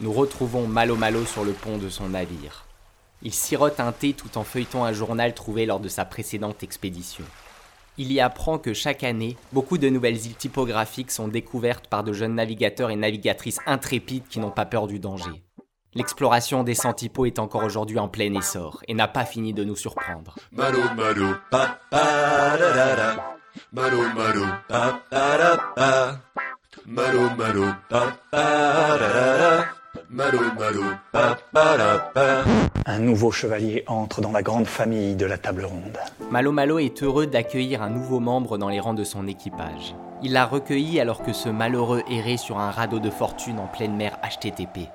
nous retrouvons Malo Malo sur le pont de son navire. Il sirote un thé tout en feuilletant un journal trouvé lors de sa précédente expédition. Il y apprend que chaque année, beaucoup de nouvelles îles typographiques sont découvertes par de jeunes navigateurs et navigatrices intrépides qui n'ont pas peur du danger. L'exploration des Santipos est encore aujourd'hui en plein essor et n'a pas fini de nous surprendre. Malo malo. Malo malo pa pa da pa. Un nouveau chevalier entre dans la grande famille de la table ronde. Malo Malo est heureux d'accueillir un nouveau membre dans les rangs de son équipage. Il l'a recueilli alors que ce malheureux errait sur un radeau de fortune en pleine mer HTTP.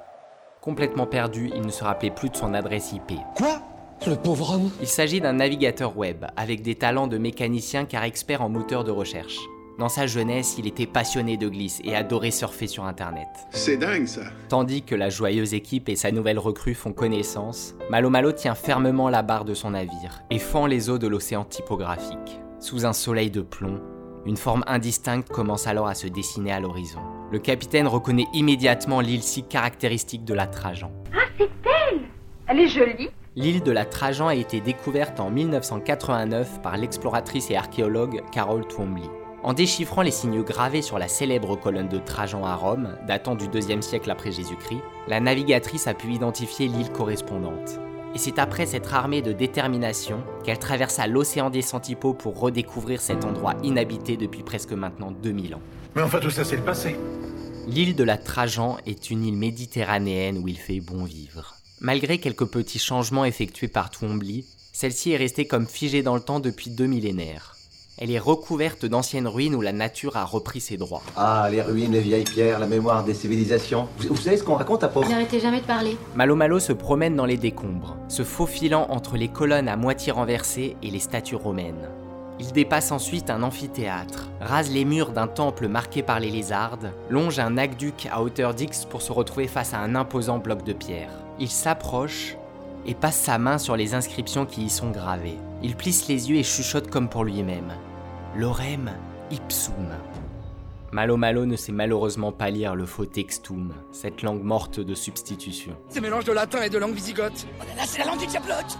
Complètement perdu, il ne se rappelait plus de son adresse IP. Quoi? Le pauvre homme? Il s'agit d'un navigateur web, avec des talents de mécanicien car expert en moteur de recherche. Dans sa jeunesse, il était passionné de glisse et adorait surfer sur Internet. C'est dingue ça. Tandis que la joyeuse équipe et sa nouvelle recrue font connaissance, Malo Malo tient fermement la barre de son navire et fend les eaux de l'océan typographique. Sous un soleil de plomb, une forme indistincte commence alors à se dessiner à l'horizon. Le capitaine reconnaît immédiatement l'île si caractéristique de la Trajan. Ah, c'est elle Elle est jolie. L'île de la Trajan a été découverte en 1989 par l'exploratrice et archéologue Carol Twombly. En déchiffrant les signes gravés sur la célèbre colonne de Trajan à Rome, datant du 2 siècle après Jésus-Christ, la navigatrice a pu identifier l'île correspondante. Et c'est après s'être armée de détermination qu'elle traversa l'océan des Santipos pour redécouvrir cet endroit inhabité depuis presque maintenant 2000 ans. Mais enfin tout ça c'est le passé. L'île de la Trajan est une île méditerranéenne où il fait bon vivre. Malgré quelques petits changements effectués par Twombly, celle-ci est restée comme figée dans le temps depuis deux millénaires. Elle est recouverte d'anciennes ruines où la nature a repris ses droits. Ah, les ruines, les vieilles pierres, la mémoire des civilisations. Vous, vous savez ce qu'on raconte à propos N'arrêtez jamais de parler. Malo Malo se promène dans les décombres, se faufilant entre les colonnes à moitié renversées et les statues romaines. Il dépasse ensuite un amphithéâtre, rase les murs d'un temple marqué par les lézardes, longe un aqueduc à hauteur d'X pour se retrouver face à un imposant bloc de pierre. Il s'approche et passe sa main sur les inscriptions qui y sont gravées. Il plisse les yeux et chuchote comme pour lui-même. Lorem ipsum. Malo Malo ne sait malheureusement pas lire le faux textum, cette langue morte de substitution. C'est mélange de latin et de langue visigoth. Oh là là, c'est la langue du diablote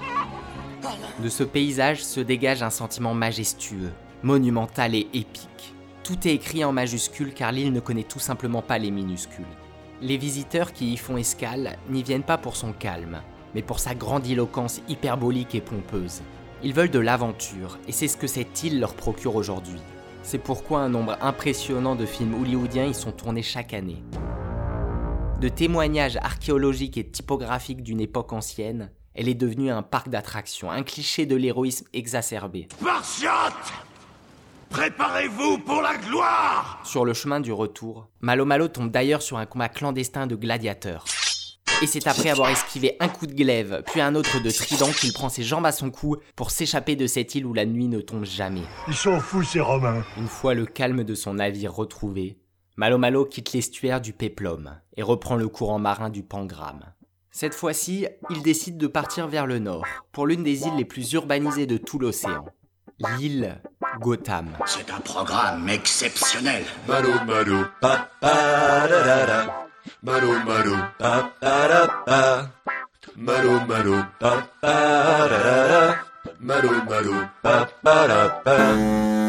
De ce paysage se dégage un sentiment majestueux, monumental et épique. Tout est écrit en majuscules car l'île ne connaît tout simplement pas les minuscules. Les visiteurs qui y font escale n'y viennent pas pour son calme, mais pour sa grandiloquence hyperbolique et pompeuse. Ils veulent de l'aventure, et c'est ce que cette île leur procure aujourd'hui. C'est pourquoi un nombre impressionnant de films hollywoodiens y sont tournés chaque année. De témoignages archéologiques et typographiques d'une époque ancienne, elle est devenue un parc d'attractions, un cliché de l'héroïsme exacerbé. Spartiates Préparez-vous pour la gloire Sur le chemin du retour, Malo Malo tombe d'ailleurs sur un combat clandestin de gladiateurs. Et c'est après avoir esquivé un coup de glaive, puis un autre de trident qu'il prend ses jambes à son cou pour s'échapper de cette île où la nuit ne tombe jamais. Ils sont fous ces Romains. Une fois le calme de son navire retrouvé, Malo Malo quitte l'estuaire du Péplum et reprend le courant marin du Pangramme. Cette fois-ci, il décide de partir vers le nord, pour l'une des îles les plus urbanisées de tout l'océan, l'île Gotham. C'est un programme exceptionnel. Malo malo pa pa da da da. Malo malo pa pa da pa. Malo malo pa pa da da da. Malo malo pa pa da pa.